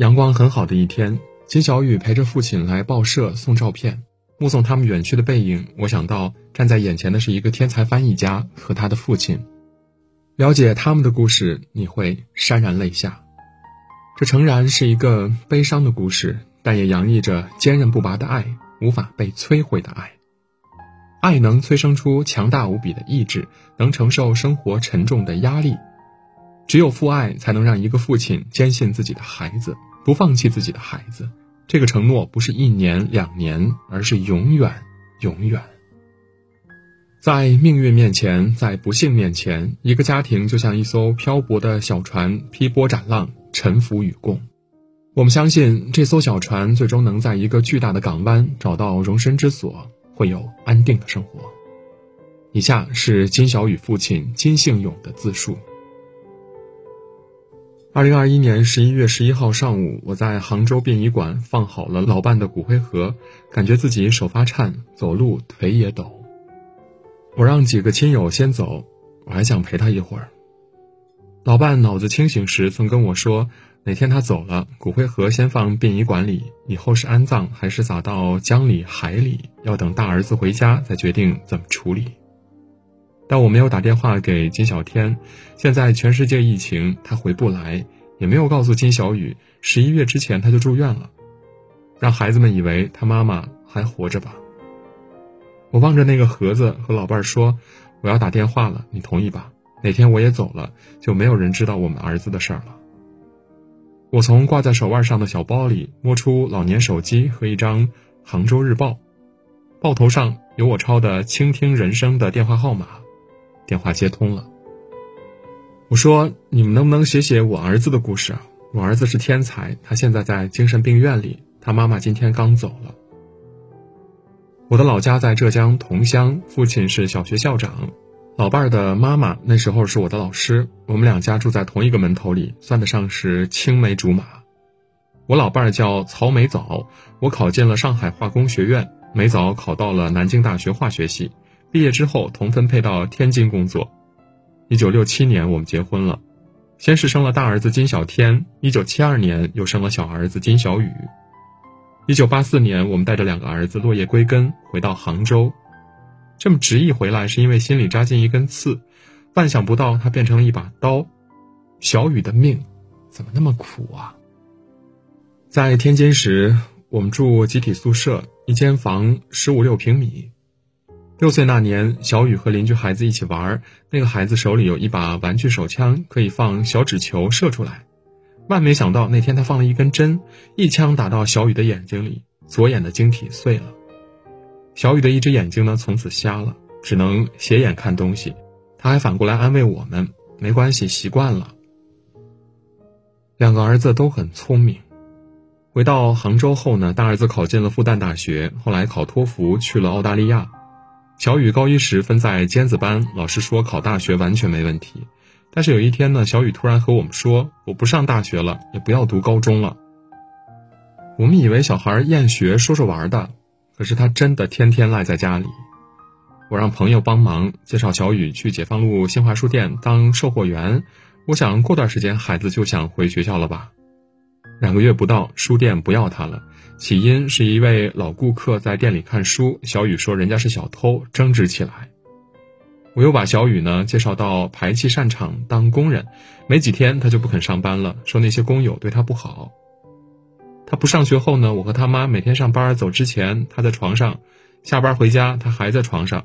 阳光很好的一天，金小雨陪着父亲来报社送照片，目送他们远去的背影，我想到站在眼前的是一个天才翻译家和他的父亲。了解他们的故事，你会潸然泪下。这诚然是一个悲伤的故事，但也洋溢着坚韧不拔的爱，无法被摧毁的爱。爱能催生出强大无比的意志，能承受生活沉重的压力。只有父爱，才能让一个父亲坚信自己的孩子，不放弃自己的孩子。这个承诺不是一年两年，而是永远，永远。在命运面前，在不幸面前，一个家庭就像一艘漂泊的小船，劈波斩浪，沉浮与共。我们相信，这艘小船最终能在一个巨大的港湾找到容身之所。会有安定的生活。以下是金小雨父亲金信勇的自述。二零二一年十一月十一号上午，我在杭州殡仪馆放好了老伴的骨灰盒，感觉自己手发颤，走路腿也抖。我让几个亲友先走，我还想陪他一会儿。老伴脑子清醒时曾跟我说。哪天他走了，骨灰盒先放殡仪馆里，以后是安葬还是撒到江里海里，要等大儿子回家再决定怎么处理。但我没有打电话给金小天，现在全世界疫情，他回不来，也没有告诉金小雨，十一月之前他就住院了，让孩子们以为他妈妈还活着吧。我望着那个盒子，和老伴儿说：“我要打电话了，你同意吧？哪天我也走了，就没有人知道我们儿子的事儿了。”我从挂在手腕上的小包里摸出老年手机和一张《杭州日报》，报头上有我抄的“倾听人生”的电话号码，电话接通了。我说：“你们能不能写写我儿子的故事啊？我儿子是天才，他现在在精神病院里，他妈妈今天刚走了。我的老家在浙江桐乡，父亲是小学校长。”老伴儿的妈妈那时候是我的老师，我们两家住在同一个门头里，算得上是青梅竹马。我老伴儿叫曹美藻，我考进了上海化工学院，美藻考到了南京大学化学系，毕业之后同分配到天津工作。一九六七年我们结婚了，先是生了大儿子金小天，一九七二年又生了小儿子金小雨。一九八四年我们带着两个儿子落叶归根，回到杭州。这么执意回来，是因为心里扎进一根刺，万想不到它变成了一把刀。小雨的命，怎么那么苦啊？在天津时，我们住集体宿舍，一间房十五六平米。六岁那年，小雨和邻居孩子一起玩，那个孩子手里有一把玩具手枪，可以放小纸球射出来。万没想到，那天他放了一根针，一枪打到小雨的眼睛里，左眼的晶体碎了。小雨的一只眼睛呢，从此瞎了，只能斜眼看东西。他还反过来安慰我们：“没关系，习惯了。”两个儿子都很聪明。回到杭州后呢，大儿子考进了复旦大学，后来考托福去了澳大利亚。小雨高一时分在尖子班，老师说考大学完全没问题。但是有一天呢，小雨突然和我们说：“我不上大学了，也不要读高中了。”我们以为小孩厌学，说说玩的。可是他真的天天赖在家里，我让朋友帮忙介绍小雨去解放路新华书店当售货员。我想过段时间孩子就想回学校了吧。两个月不到，书店不要他了，起因是一位老顾客在店里看书，小雨说人家是小偷，争执起来。我又把小雨呢介绍到排气扇厂当工人，没几天他就不肯上班了，说那些工友对他不好。他不上学后呢，我和他妈每天上班走之前，他在床上；下班回家，他还在床上。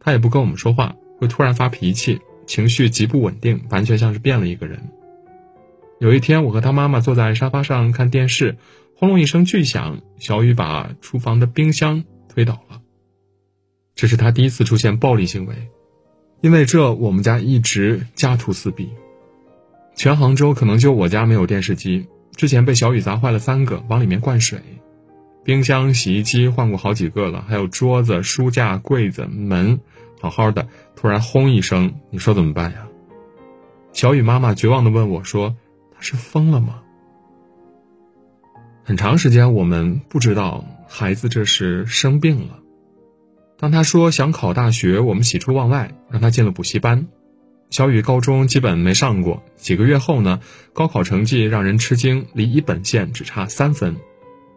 他也不跟我们说话，会突然发脾气，情绪极不稳定，完全像是变了一个人。有一天，我和他妈妈坐在沙发上看电视，轰隆一声巨响，小雨把厨房的冰箱推倒了。这是他第一次出现暴力行为，因为这我们家一直家徒四壁，全杭州可能就我家没有电视机。之前被小雨砸坏了三个，往里面灌水，冰箱、洗衣机换过好几个了，还有桌子、书架、柜子、门，好好的，突然轰一声，你说怎么办呀？小雨妈妈绝望的问我说：“他是疯了吗？”很长时间我们不知道孩子这是生病了。当他说想考大学，我们喜出望外，让他进了补习班。小雨高中基本没上过。几个月后呢，高考成绩让人吃惊，离一本线只差三分。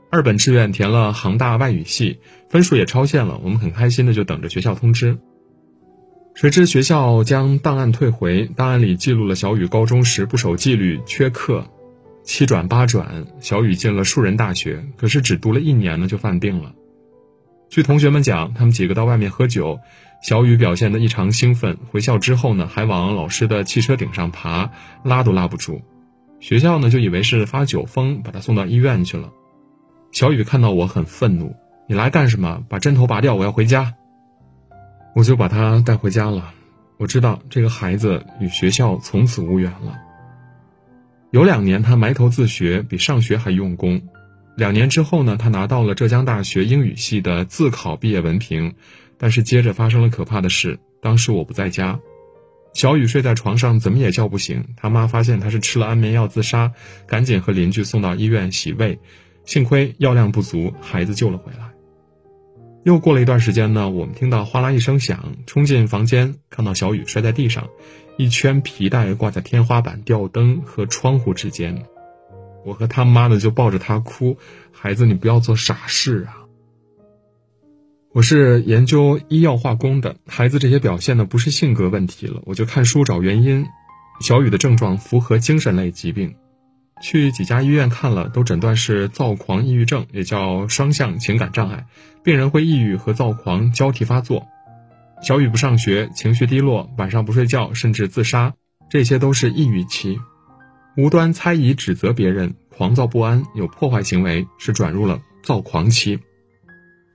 二本志愿填了杭大外语系，分数也超线了。我们很开心的就等着学校通知。谁知学校将档案退回，档案里记录了小雨高中时不守纪律、缺课，七转八转。小雨进了树人大学，可是只读了一年呢就犯病了。据同学们讲，他们几个到外面喝酒，小雨表现得异常兴奋。回校之后呢，还往老师的汽车顶上爬，拉都拉不住。学校呢就以为是发酒疯，把他送到医院去了。小雨看到我很愤怒：“你来干什么？把针头拔掉，我要回家。”我就把他带回家了。我知道这个孩子与学校从此无缘了。有两年，他埋头自学，比上学还用功。两年之后呢，他拿到了浙江大学英语系的自考毕业文凭，但是接着发生了可怕的事。当时我不在家，小雨睡在床上，怎么也叫不醒。他妈发现他是吃了安眠药自杀，赶紧和邻居送到医院洗胃，幸亏药量不足，孩子救了回来。又过了一段时间呢，我们听到哗啦一声响，冲进房间，看到小雨摔在地上，一圈皮带挂在天花板、吊灯和窗户之间。我和他妈的就抱着他哭，孩子，你不要做傻事啊！我是研究医药化工的，孩子这些表现呢不是性格问题了，我就看书找原因。小雨的症状符合精神类疾病，去几家医院看了，都诊断是躁狂抑郁症，也叫双向情感障碍，病人会抑郁和躁狂交替发作。小雨不上学，情绪低落，晚上不睡觉，甚至自杀，这些都是抑郁期。无端猜疑指责别人，狂躁不安，有破坏行为，是转入了躁狂期。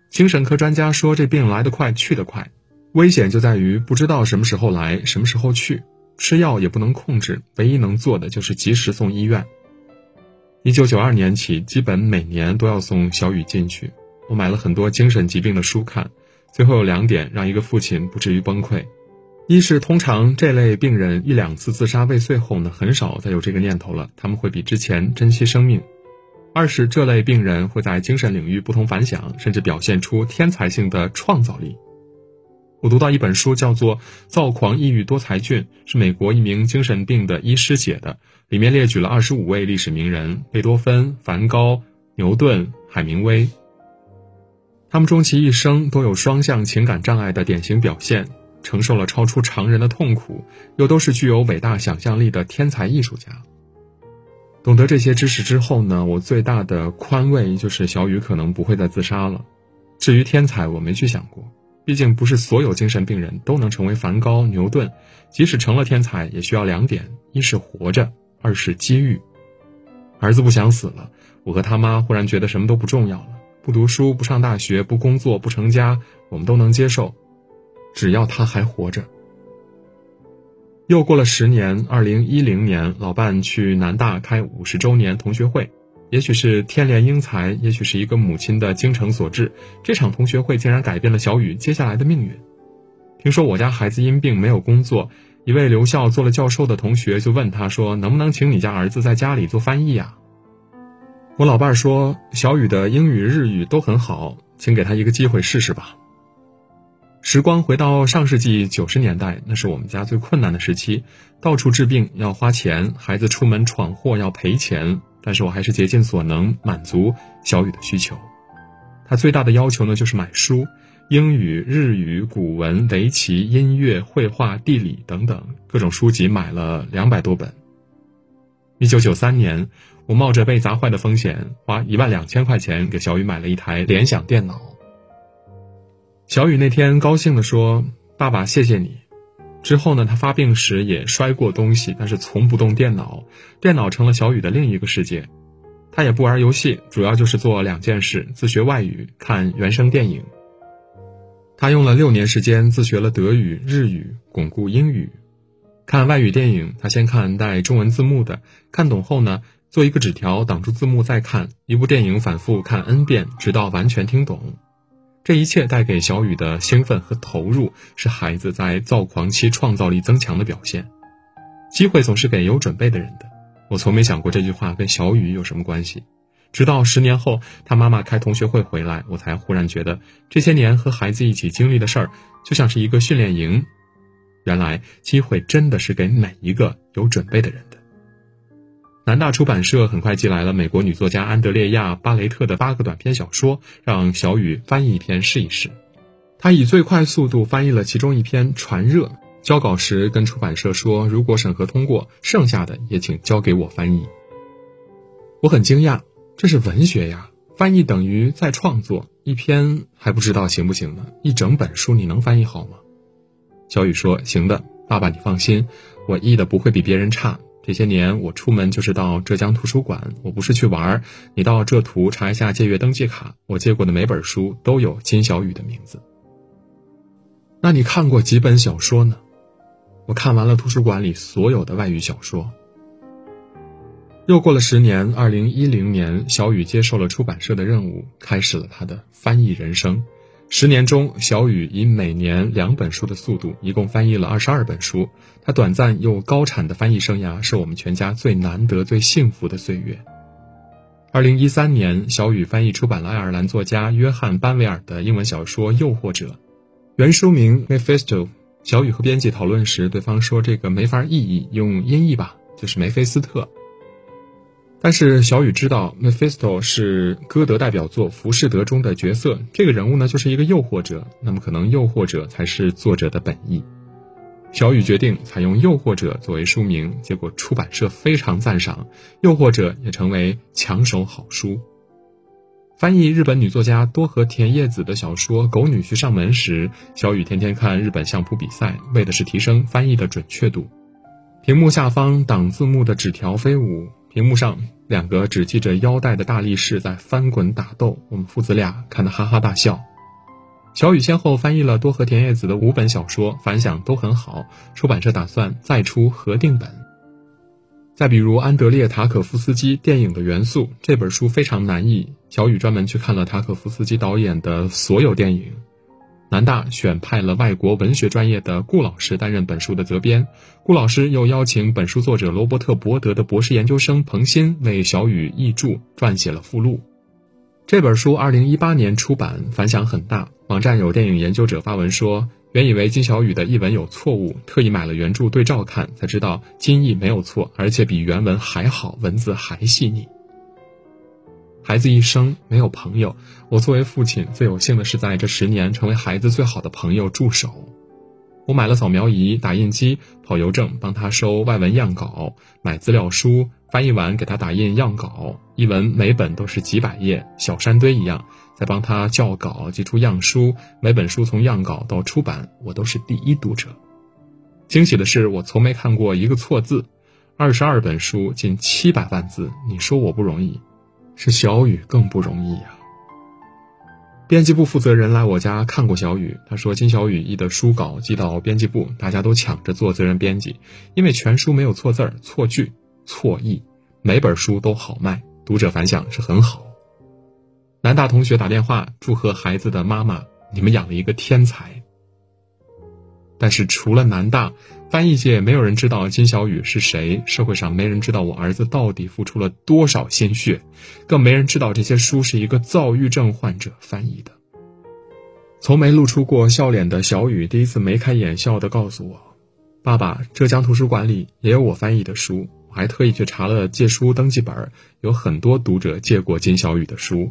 精神科专家说，这病来得快，去得快，危险就在于不知道什么时候来，什么时候去，吃药也不能控制，唯一能做的就是及时送医院。一九九二年起，基本每年都要送小雨进去。我买了很多精神疾病的书看，最后有两点让一个父亲不至于崩溃。一是通常这类病人一两次自杀未遂后呢，很少再有这个念头了，他们会比之前珍惜生命。二是这类病人会在精神领域不同凡响，甚至表现出天才性的创造力。我读到一本书，叫做《躁狂抑郁多才俊》，是美国一名精神病的医师写的，里面列举了二十五位历史名人：贝多芬、梵高、牛顿、海明威。他们终其一生都有双向情感障碍的典型表现。承受了超出常人的痛苦，又都是具有伟大想象力的天才艺术家。懂得这些知识之后呢，我最大的宽慰就是小雨可能不会再自杀了。至于天才，我没去想过，毕竟不是所有精神病人都能成为梵高、牛顿。即使成了天才，也需要两点：一是活着，二是机遇。儿子不想死了，我和他妈忽然觉得什么都不重要了。不读书，不上大学，不工作，不成家，我们都能接受。只要他还活着。又过了十年，二零一零年，老伴去南大开五十周年同学会，也许是天怜英才，也许是一个母亲的精诚所至，这场同学会竟然改变了小雨接下来的命运。听说我家孩子因病没有工作，一位留校做了教授的同学就问他说：“能不能请你家儿子在家里做翻译啊？”我老伴儿说：“小雨的英语、日语都很好，请给他一个机会试试吧。”时光回到上世纪九十年代，那是我们家最困难的时期，到处治病要花钱，孩子出门闯祸要赔钱，但是我还是竭尽所能满足小雨的需求。他最大的要求呢，就是买书，英语、日语、古文、围棋、音乐、绘画、地理等等各种书籍买了两百多本。一九九三年，我冒着被砸坏的风险，花一万两千块钱给小雨买了一台联想电脑。小雨那天高兴地说：“爸爸，谢谢你。”之后呢，他发病时也摔过东西，但是从不动电脑，电脑成了小雨的另一个世界。他也不玩游戏，主要就是做两件事：自学外语，看原声电影。他用了六年时间自学了德语、日语，巩固英语。看外语电影，他先看带中文字幕的，看懂后呢，做一个纸条挡住字幕再看。一部电影反复看 n 遍，直到完全听懂。这一切带给小雨的兴奋和投入，是孩子在躁狂期创造力增强的表现。机会总是给有准备的人的。我从没想过这句话跟小雨有什么关系，直到十年后他妈妈开同学会回来，我才忽然觉得这些年和孩子一起经历的事儿，就像是一个训练营。原来机会真的是给每一个有准备的人的。南大出版社很快寄来了美国女作家安德烈亚·巴雷特的八个短篇小说，让小雨翻译一篇试一试。他以最快速度翻译了其中一篇《传热》，交稿时跟出版社说：“如果审核通过，剩下的也请交给我翻译。”我很惊讶，这是文学呀，翻译等于在创作一篇还不知道行不行呢？一整本书你能翻译好吗？小雨说：“行的，爸爸你放心，我译的不会比别人差。”这些年我出门就是到浙江图书馆，我不是去玩儿。你到浙图查一下借阅登记卡，我借过的每本书都有金小雨的名字。那你看过几本小说呢？我看完了图书馆里所有的外语小说。又过了十年，二零一零年，小雨接受了出版社的任务，开始了他的翻译人生。十年中，小雨以每年两本书的速度，一共翻译了二十二本书。他短暂又高产的翻译生涯，是我们全家最难得、最幸福的岁月。二零一三年，小雨翻译出版了爱尔兰作家约翰·班维尔的英文小说《诱惑者》，原书名《Mephisto》。小雨和编辑讨论时，对方说这个没法意译，用音译吧，就是梅菲斯特。但是小雨知道，Mephisto 是歌德代表作《浮士德》中的角色，这个人物呢就是一个诱惑者，那么可能诱惑者才是作者的本意。小雨决定采用《诱惑者》作为书名，结果出版社非常赞赏，《诱惑者》也成为抢手好书。翻译日本女作家多和田叶子的小说《狗女婿上门》时，小雨天天看日本相扑比赛，为的是提升翻译的准确度。屏幕下方挡字幕的纸条飞舞。屏幕上，两个只系着腰带的大力士在翻滚打斗，我们父子俩看得哈哈大笑。小雨先后翻译了多和田叶子的五本小说，反响都很好。出版社打算再出合订本。再比如安德烈塔可夫斯基电影的元素这本书非常难译，小雨专门去看了塔可夫斯基导演的所有电影。南大选派了外国文学专业的顾老师担任本书的责编，顾老师又邀请本书作者罗伯特·伯德的博士研究生彭欣为小雨译著，撰写了附录。这本书二零一八年出版，反响很大。网站有电影研究者发文说，原以为金小雨的译文有错误，特意买了原著对照看，才知道金译没有错，而且比原文还好，文字还细腻。孩子一生没有朋友，我作为父亲最有幸的是在这十年成为孩子最好的朋友助手。我买了扫描仪、打印机、跑邮政，帮他收外文样稿，买资料书，翻译完给他打印样稿，一文每本都是几百页，小山堆一样。再帮他校稿，寄出样书，每本书从样稿到出版，我都是第一读者。惊喜的是，我从没看过一个错字。二十二本书，近七百万字，你说我不容易？是小雨更不容易呀。编辑部负责人来我家看过小雨，他说金小雨译的书稿寄到编辑部，大家都抢着做责任编辑，因为全书没有错字儿、错句、错译，每本书都好卖，读者反响是很好。南大同学打电话祝贺孩子的妈妈，你们养了一个天才。但是除了南大。翻译界没有人知道金小雨是谁，社会上没人知道我儿子到底付出了多少心血，更没人知道这些书是一个躁郁症患者翻译的。从没露出过笑脸的小雨第一次眉开眼笑地告诉我：“爸爸，浙江图书馆里也有我翻译的书，我还特意去查了借书登记本，有很多读者借过金小雨的书。”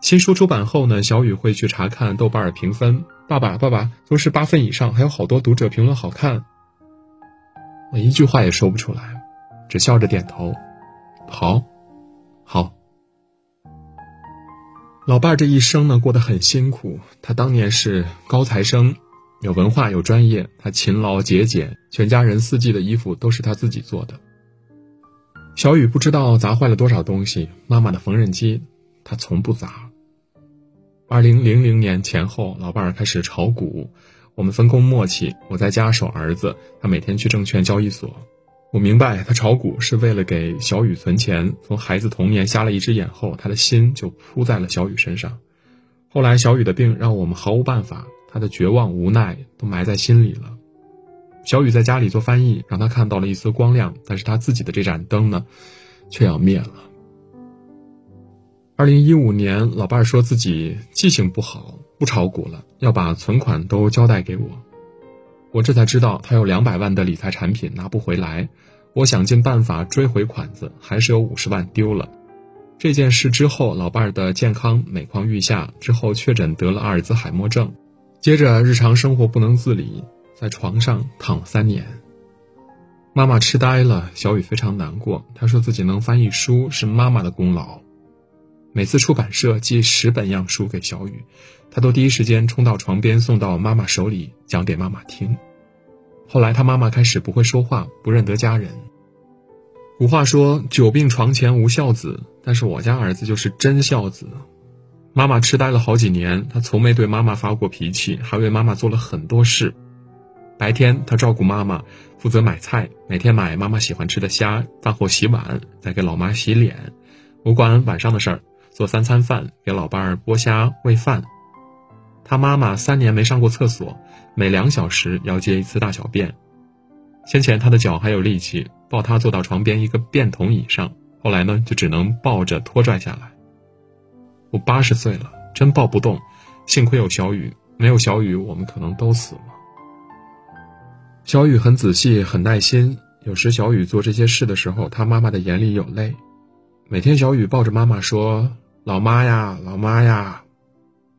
新书出版后呢，小雨会去查看豆瓣评分。爸爸，爸爸都是八分以上，还有好多读者评论好看。我一句话也说不出来，只笑着点头。好，好。老伴儿这一生呢，过得很辛苦。他当年是高材生，有文化有专业，他勤劳节俭，全家人四季的衣服都是他自己做的。小雨不知道砸坏了多少东西，妈妈的缝纫机，他从不砸。二零零零年前后，老伴儿开始炒股，我们分工默契，我在家守儿子，他每天去证券交易所。我明白他炒股是为了给小雨存钱。从孩子童年瞎了一只眼后，他的心就扑在了小雨身上。后来小雨的病让我们毫无办法，他的绝望无奈都埋在心里了。小雨在家里做翻译，让他看到了一丝光亮，但是他自己的这盏灯呢，却要灭了。二零一五年，老伴儿说自己记性不好，不炒股了，要把存款都交代给我。我这才知道他有两百万的理财产品拿不回来，我想尽办法追回款子，还是有五十万丢了。这件事之后，老伴儿的健康每况愈下，之后确诊得了阿尔兹海默症，接着日常生活不能自理，在床上躺了三年。妈妈痴呆了，小雨非常难过，她说自己能翻译书是妈妈的功劳。每次出版社寄十本样书给小雨，他都第一时间冲到床边送到妈妈手里讲给妈妈听。后来他妈妈开始不会说话，不认得家人。古话说“久病床前无孝子”，但是我家儿子就是真孝子。妈妈痴呆了好几年，他从没对妈妈发过脾气，还为妈妈做了很多事。白天他照顾妈妈，负责买菜，每天买妈妈喜欢吃的虾，饭后洗碗，再给老妈洗脸。我管晚上的事儿。做三餐饭，给老伴儿剥虾喂饭。他妈妈三年没上过厕所，每两小时要接一次大小便。先前他的脚还有力气，抱他坐到床边一个便桶椅上，后来呢就只能抱着拖拽下来。我八十岁了，真抱不动，幸亏有小雨，没有小雨我们可能都死了。小雨很仔细，很耐心。有时小雨做这些事的时候，他妈妈的眼里有泪。每天小雨抱着妈妈说。老妈呀，老妈呀，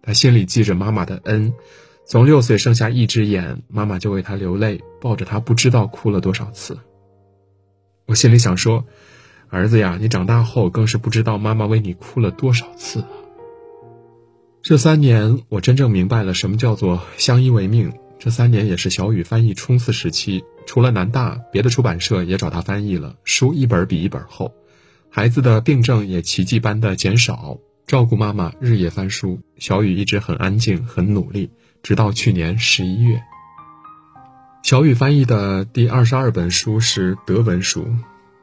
他心里记着妈妈的恩。从六岁剩下一只眼，妈妈就为他流泪，抱着他不知道哭了多少次。我心里想说，儿子呀，你长大后更是不知道妈妈为你哭了多少次。这三年，我真正明白了什么叫做相依为命。这三年也是小雨翻译冲刺时期，除了南大，别的出版社也找他翻译了，书一本比一本厚。孩子的病症也奇迹般的减少，照顾妈妈日夜翻书，小雨一直很安静，很努力，直到去年十一月。小雨翻译的第二十二本书是德文书，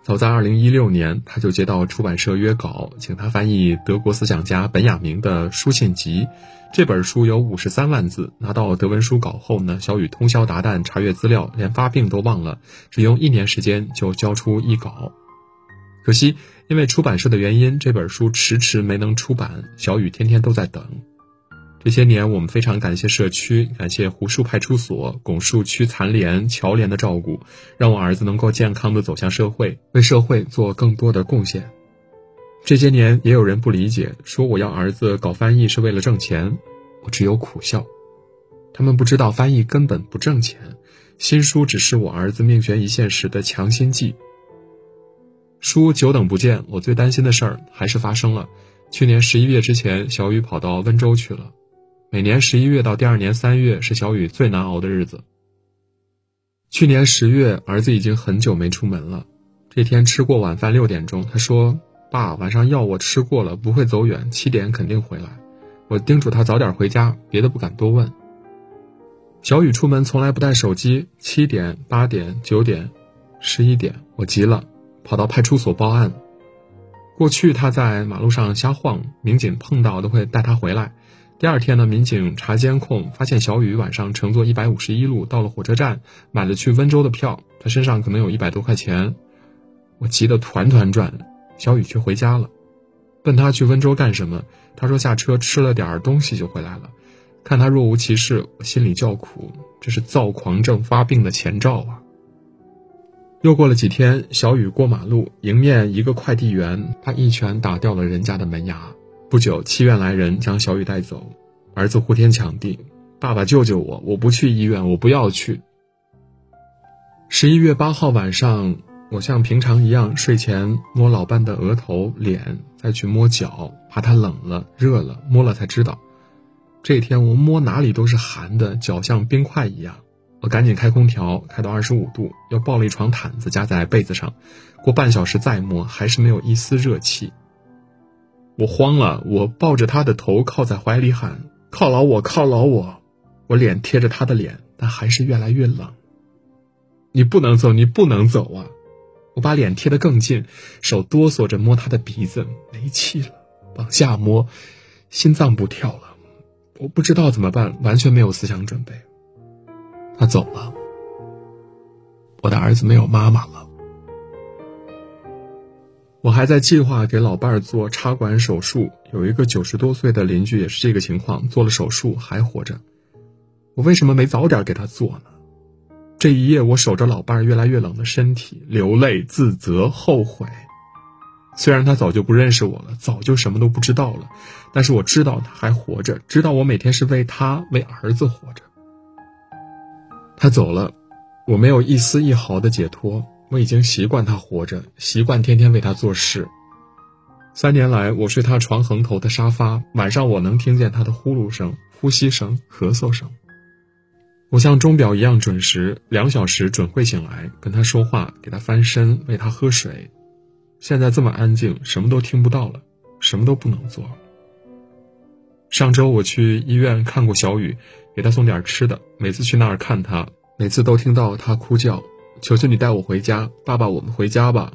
早在二零一六年，他就接到出版社约稿，请他翻译德国思想家本雅明的书信集。这本书有五十三万字，拿到德文书稿后呢，小雨通宵达旦查阅资料，连发病都忘了，只用一年时间就交出一稿。可惜，因为出版社的原因，这本书迟迟没能出版。小雨天天都在等。这些年，我们非常感谢社区，感谢胡树派出所、拱墅区残联、侨联的照顾，让我儿子能够健康的走向社会，为社会做更多的贡献。这些年，也有人不理解，说我要儿子搞翻译是为了挣钱，我只有苦笑。他们不知道翻译根本不挣钱，新书只是我儿子命悬一线时的强心剂。书久等不见，我最担心的事儿还是发生了。去年十一月之前，小雨跑到温州去了。每年十一月到第二年三月是小雨最难熬的日子。去年十月，儿子已经很久没出门了。这天吃过晚饭，六点钟，他说：“爸，晚上药我吃过了，不会走远，七点肯定回来。”我叮嘱他早点回家，别的不敢多问。小雨出门从来不带手机。七点、八点、九点、十一点，我急了。跑到派出所报案。过去他在马路上瞎晃，民警碰到都会带他回来。第二天呢，民警查监控，发现小雨晚上乘坐一百五十一路到了火车站，买了去温州的票。他身上可能有一百多块钱。我急得团团转，小雨却回家了。问他去温州干什么，他说下车吃了点东西就回来了。看他若无其事，我心里叫苦，这是躁狂症发病的前兆啊。又过了几天，小雨过马路，迎面一个快递员，他一拳打掉了人家的门牙。不久，七院来人将小雨带走，儿子呼天抢地：“爸爸救救我！我不去医院，我不要去。”十一月八号晚上，我像平常一样睡前摸老伴的额头、脸，再去摸脚，怕他冷了、热了，摸了才知道，这天我摸哪里都是寒的，脚像冰块一样。我赶紧开空调，开到二十五度，又抱了一床毯子夹在被子上。过半小时再摸，还是没有一丝热气。我慌了，我抱着他的头靠在怀里喊：“犒劳我，犒劳我！”我脸贴着他的脸，但还是越来越冷。你不能走，你不能走啊！我把脸贴得更近，手哆嗦着摸他的鼻子，没气了，往下摸，心脏不跳了。我不知道怎么办，完全没有思想准备。他走了，我的儿子没有妈妈了。我还在计划给老伴儿做插管手术，有一个九十多岁的邻居也是这个情况，做了手术还活着。我为什么没早点给他做呢？这一夜，我守着老伴儿越来越冷的身体，流泪、自责、后悔。虽然他早就不认识我了，早就什么都不知道了，但是我知道他还活着，知道我每天是为他、为儿子活着。他走了，我没有一丝一毫的解脱。我已经习惯他活着，习惯天天为他做事。三年来，我睡他床横头的沙发，晚上我能听见他的呼噜声、呼吸声、咳嗽声。我像钟表一样准时，两小时准会醒来，跟他说话，给他翻身，喂他喝水。现在这么安静，什么都听不到了，什么都不能做。上周我去医院看过小雨，给他送点吃的。每次去那儿看他，每次都听到他哭叫。求求你带我回家，爸爸，我们回家吧。